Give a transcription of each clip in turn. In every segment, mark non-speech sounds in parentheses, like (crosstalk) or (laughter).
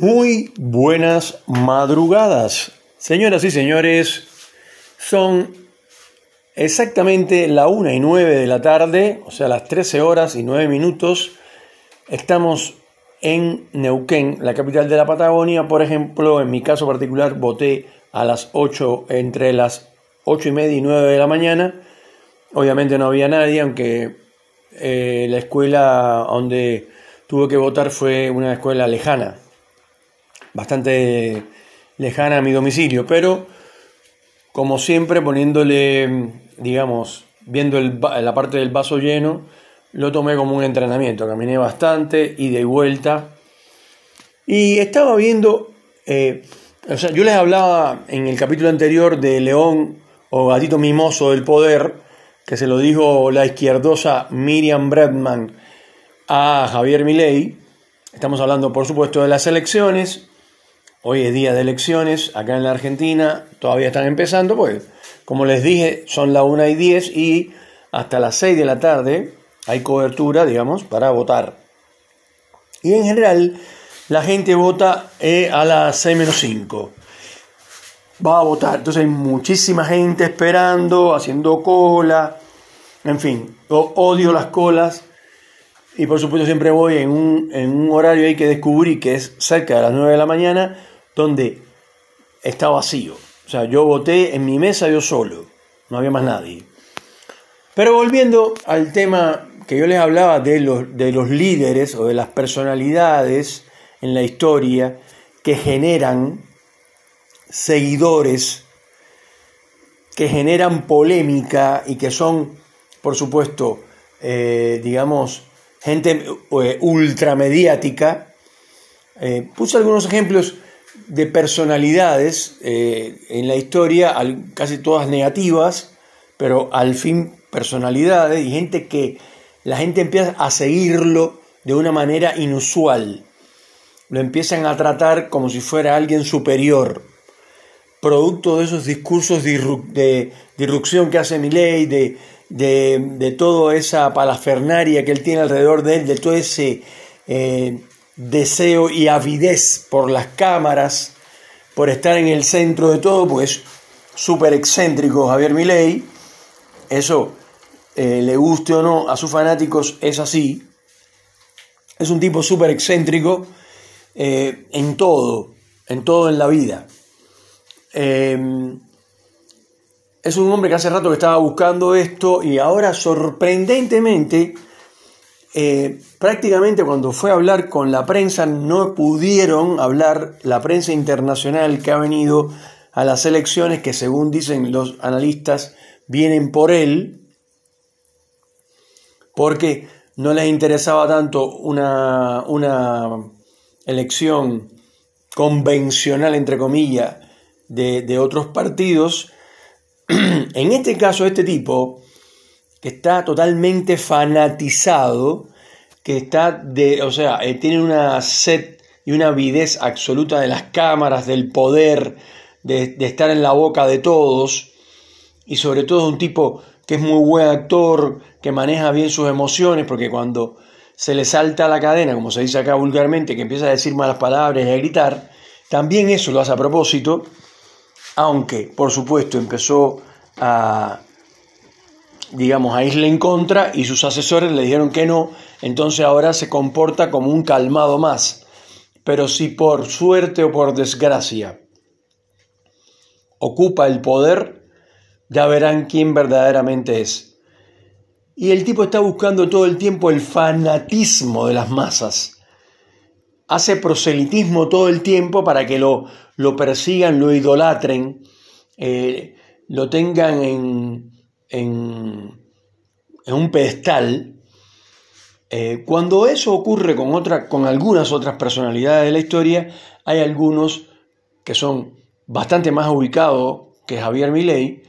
Muy buenas madrugadas, señoras y señores. Son exactamente la 1 y 9 de la tarde, o sea, las 13 horas y 9 minutos. Estamos en Neuquén, la capital de la Patagonia. Por ejemplo, en mi caso particular, voté a las 8, entre las 8 y media y 9 de la mañana. Obviamente no había nadie, aunque eh, la escuela donde tuve que votar fue una escuela lejana, bastante lejana a mi domicilio, pero como siempre poniéndole, digamos, viendo la parte del vaso lleno, lo tomé como un entrenamiento, caminé bastante y de vuelta. Y estaba viendo, eh, o sea, yo les hablaba en el capítulo anterior de León o Gatito Mimoso del Poder, que se lo dijo la izquierdosa Miriam Bradman a Javier Milei. Estamos hablando, por supuesto, de las elecciones Hoy es día de elecciones acá en la Argentina, todavía están empezando, pues como les dije, son las 1 y 10 y hasta las 6 de la tarde hay cobertura, digamos, para votar. Y en general, la gente vota eh, a las 6 menos 5. Va a votar, entonces hay muchísima gente esperando, haciendo cola, en fin, odio las colas y por supuesto siempre voy en un, en un horario ahí que descubrí que es cerca de las 9 de la mañana donde está vacío. O sea, yo voté en mi mesa yo solo, no había más nadie. Pero volviendo al tema que yo les hablaba de los, de los líderes o de las personalidades en la historia que generan seguidores, que generan polémica y que son, por supuesto, eh, digamos, gente eh, ultramediática. Eh, puse algunos ejemplos de personalidades eh, en la historia, casi todas negativas, pero al fin personalidades y gente que la gente empieza a seguirlo de una manera inusual. Lo empiezan a tratar como si fuera alguien superior, producto de esos discursos de, irrupción que hace Milei, de, de, de toda esa palafernaria que él tiene alrededor de él, de todo ese eh, deseo y avidez por las cámaras, por estar en el centro de todo, pues súper excéntrico Javier Milei, eso eh, le guste o no a sus fanáticos es así, es un tipo súper excéntrico eh, en todo, en todo en la vida. Es un hombre que hace rato que estaba buscando esto y ahora sorprendentemente eh, prácticamente cuando fue a hablar con la prensa no pudieron hablar la prensa internacional que ha venido a las elecciones que según dicen los analistas vienen por él porque no les interesaba tanto una, una elección convencional entre comillas de, de otros partidos (clears throat) en este caso este tipo que está totalmente fanatizado, que está de, o sea, eh, tiene una sed y una avidez absoluta de las cámaras, del poder, de, estar en la boca de todos, y sobre todo un tipo que es muy buen actor, que maneja bien sus emociones, porque cuando se le salta la cadena, como se dice acá vulgarmente, que empieza a decir malas palabras y a gritar, también eso lo hace a propósito, aunque por supuesto empezó a, digamos, a irle en contra y sus asesores le dijeron que no, entonces ahora se comporta como un calmado más. Pero si por suerte o por desgracia ocupa el poder, ya verán quién verdaderamente es. Y el tipo está buscando todo el tiempo el fanatismo de las masas. Hace proselitismo todo el tiempo para que lo, lo persigan, lo idolatren, eh, lo tengan en, en, un pedestal, eh, cuando eso ocurre con, otra, con algunas otras personalidades de la historia, hay algunos que son bastante más ubicados que Javier Milei,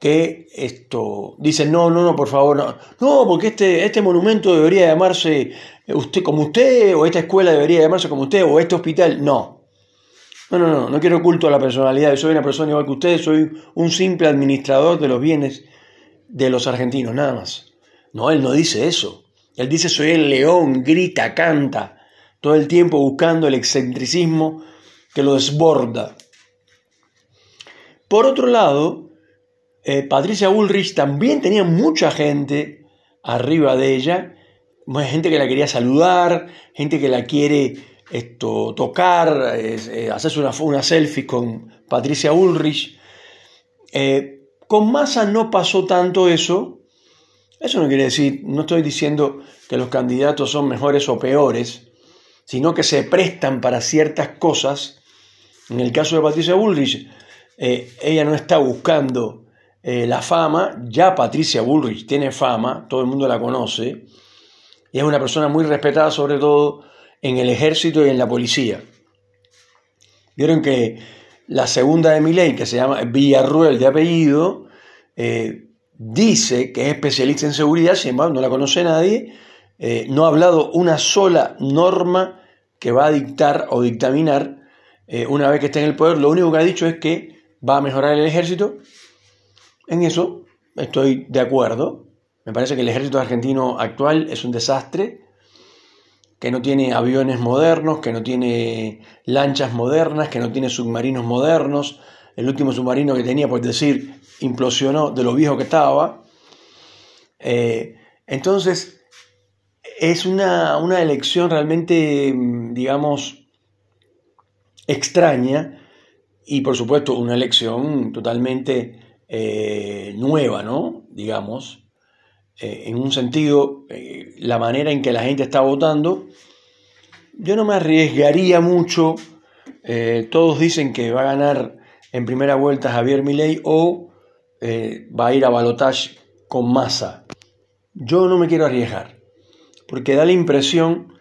que esto dicen no, no, no, por favor, no, no porque este, este monumento debería llamarse usted como usted, o esta escuela debería llamarse como usted, o este hospital, no. No, no, no, no quiero culto a la personalidad, yo soy una persona igual que usted, soy un simple administrador de los bienes de los argentinos, nada más. No, él no dice eso. Él dice soy el león, grita, canta, todo el tiempo buscando el excentricismo que lo desborda. Por otro lado, eh, Patricia Bullrich también tenía mucha gente arriba de ella, gente que la quería saludar, gente que la quiere esto, tocar, eh, hacerse una, una, selfie con Patricia Bullrich. Eh, con Massa no pasó tanto eso. Eso no quiere decir, no estoy diciendo que los candidatos son mejores o peores, sino que se prestan para ciertas cosas. En el caso de Patricia Bullrich, eh, ella no está buscando la fama, ya Patricia Bullrich tiene fama, todo el mundo la conoce, y es una persona muy respetada sobre todo en el ejército y en la policía. Vieron que la segunda de mi ley, que se llama Villarruel de apellido, eh, dice que es especialista en seguridad, sin embargo no la conoce nadie, no ha hablado una sola norma que va a dictar o dictaminar una vez que esté en el poder, lo único que ha dicho es que va a mejorar el ejército. En eso estoy de acuerdo. Me parece que el ejército argentino actual es un desastre, que no tiene aviones modernos, que no tiene lanchas modernas, que no tiene submarinos modernos. El último submarino que tenía, por decir, implosionó de lo viejo que estaba. Eh, entonces, es una, una elección realmente, digamos, extraña y por supuesto una elección totalmente eh, nueva, ¿no? Digamos, eh, en un sentido, eh, la manera en que la gente está votando, yo no me arriesgaría mucho, todos dicen que va a ganar en primera vuelta Javier Milei o va a ir a balotage con masa. Yo no me quiero arriesgar, porque da la impresión,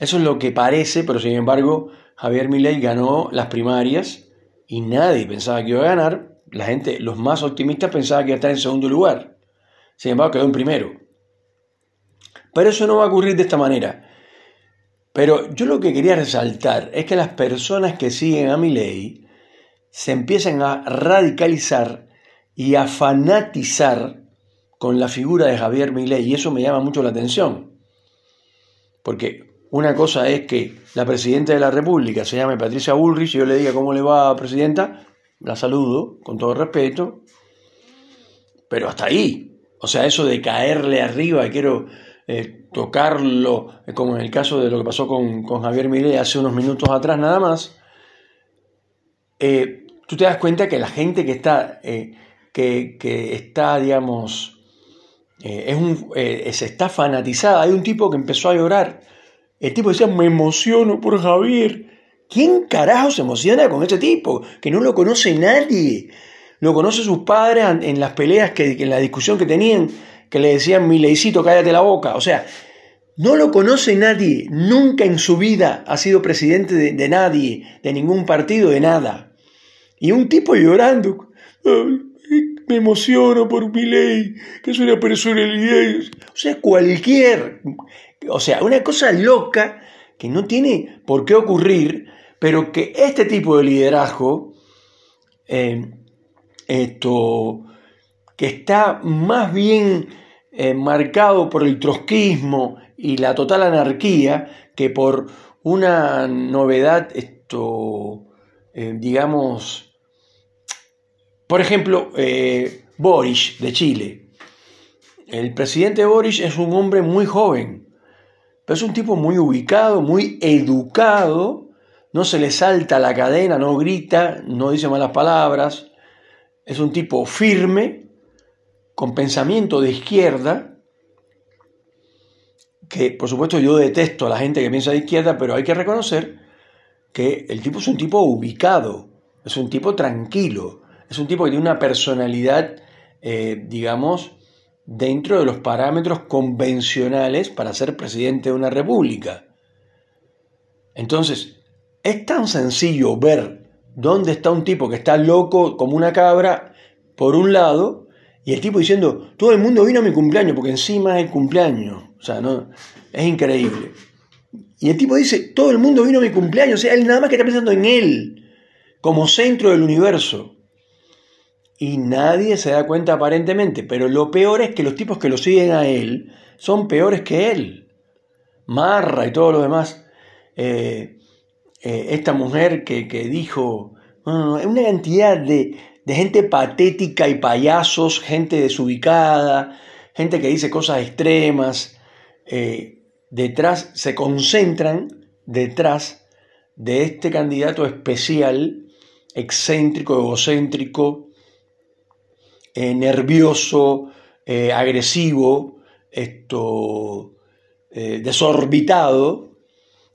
eso es lo que parece, pero sin embargo Javier Milei ganó las primarias, y nadie pensaba que iba a ganar, la gente, los más optimistas pensaban que iba a estar en segundo lugar. Sin embargo, quedó en primero. Pero eso no va a ocurrir de esta manera. Pero yo lo que quería resaltar es que las personas que siguen a mi ley se empiezan a radicalizar y a fanatizar con la figura de Javier Milei y eso me llama mucho la atención. Porque una cosa es que la presidenta de la República se llame Patricia Bullrich y yo le diga cómo le va, presidenta, la saludo con todo respeto, pero hasta ahí. O sea, eso de caerle arriba, quiero eh, tocarlo, eh, como en el caso de lo que pasó con, Javier Milei hace unos minutos atrás nada más, eh, tú te das cuenta que la gente que está, que, está digamos, es un, se está fanatizada. Hay un tipo que empezó a llorar el tipo decía, me emociono por Javier. ¿Quién carajo se emociona con ese tipo? Que no lo conoce nadie. Lo conoce sus padres en las peleas, que, en la discusión que tenían, que le decían, mi leicito, cállate la boca. O sea, no lo conoce nadie. Nunca en su vida ha sido presidente de, nadie, de ningún partido, de nada. Y un tipo llorando. me emociono por mi ley, que es una personalidad. O sea, cualquier o sea, una cosa loca que no tiene por qué ocurrir, pero que este tipo de liderazgo, eh, esto, que está más bien eh, marcado por el trotskismo y la total anarquía que por una novedad, esto, eh, digamos, por ejemplo, Boris de Chile. El presidente Boris es un hombre muy joven, pero es un tipo muy ubicado, muy educado, no se le salta la cadena, no grita, no dice malas palabras, es un tipo firme, con pensamiento de izquierda, que por supuesto yo detesto a la gente que piensa de izquierda, pero hay que reconocer que el tipo es un tipo ubicado, es un tipo tranquilo, es un tipo que tiene una personalidad, eh, digamos, dentro de los parámetros convencionales para ser presidente de una república. Entonces, es tan sencillo ver dónde está un tipo que está loco como una cabra, por un lado, y el tipo diciendo, todo el mundo vino a mi cumpleaños, porque encima es el cumpleaños. O sea, no, es increíble. Y el tipo dice, todo el mundo vino a mi cumpleaños, o sea, él nada más que está pensando en él, como centro del universo y nadie se da cuenta aparentemente, pero lo peor es que los tipos que lo siguen a él son peores que él. Marra y todo lo demás. eh, eh, esta mujer que, dijo, una cantidad de, gente patética y payasos, gente desubicada, gente que dice cosas extremas, detrás, se concentran detrás de este candidato especial, excéntrico, egocéntrico, nervioso, agresivo, esto, desorbitado,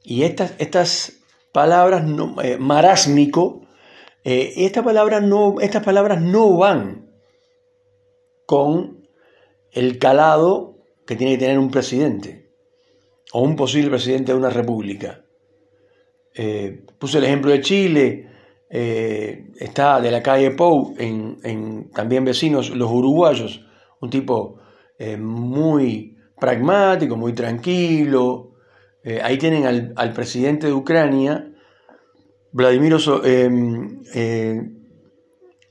y estas, estas palabras, no, eh, marásmico, eh, estas, palabras no, estas palabras no van con el calado que tiene que tener un presidente o un posible presidente de una república. Eh, puse el ejemplo de Chile, está de la calle Pou, en, también vecinos, los uruguayos, un tipo muy pragmático, muy tranquilo, eh, ahí tienen al, presidente de Ucrania, Vladimir eh, eh,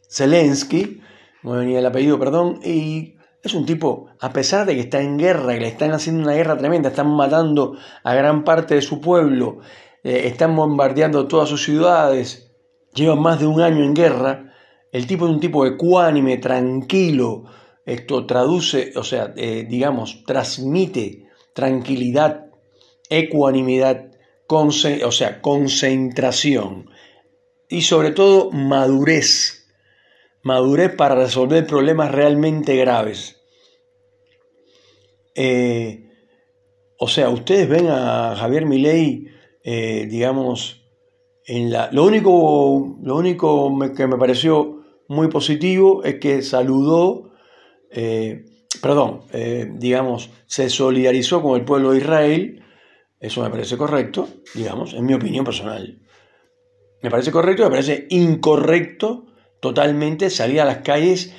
Zelensky, no venía el apellido, perdón, y es un tipo, a pesar de que está en guerra, que le están haciendo una guerra tremenda, están matando a gran parte de su pueblo, están bombardeando todas sus ciudades, lleva más de un año en guerra, el tipo es un tipo ecuánime, tranquilo, esto traduce, o sea, digamos, transmite tranquilidad ecuanimidad, o sea, concentración y sobre todo madurez, madurez para resolver problemas realmente graves. Eh, o sea, ustedes ven a Javier Milei, eh, digamos, en la, lo único, lo único que me pareció muy positivo es que saludó, eh, perdón, digamos, se solidarizó con el pueblo de Israel eso me parece correcto, digamos, en mi opinión personal. Me parece correcto, me parece incorrecto totalmente salir a las calles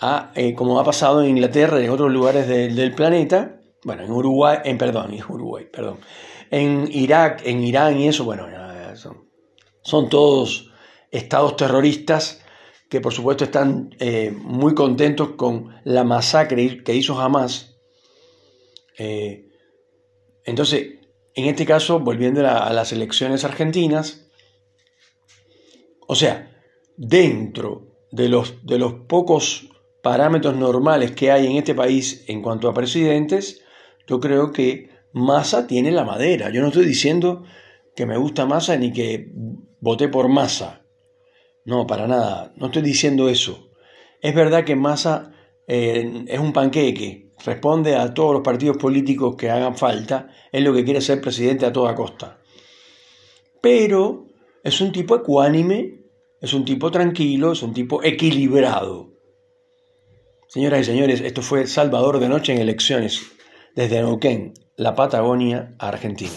a, eh, como ha pasado en Inglaterra y en otros lugares del planeta, bueno, en Uruguay, en perdón, en Uruguay, perdón, en Irak, en Irán y eso, bueno, son, todos estados terroristas que por supuesto están eh, muy contentos con la masacre que hizo Hamas. Eh, entonces, en este caso, volviendo a, las elecciones argentinas, o sea, dentro de los, de los pocos parámetros normales que hay en este país en cuanto a presidentes, yo creo que Massa tiene la madera. Yo no estoy diciendo que me gusta Massa ni que voté por Massa. No, para nada. No estoy diciendo eso. Es verdad que Massa eh, es un panqueque, responde a todos los partidos políticos que hagan falta, es lo que quiere ser presidente a toda costa. Pero es un tipo ecuánime, es un tipo tranquilo, es un tipo equilibrado. Señoras y señores, esto fue Salvador de Noche en elecciones desde Neuquén, la Patagonia, Argentina.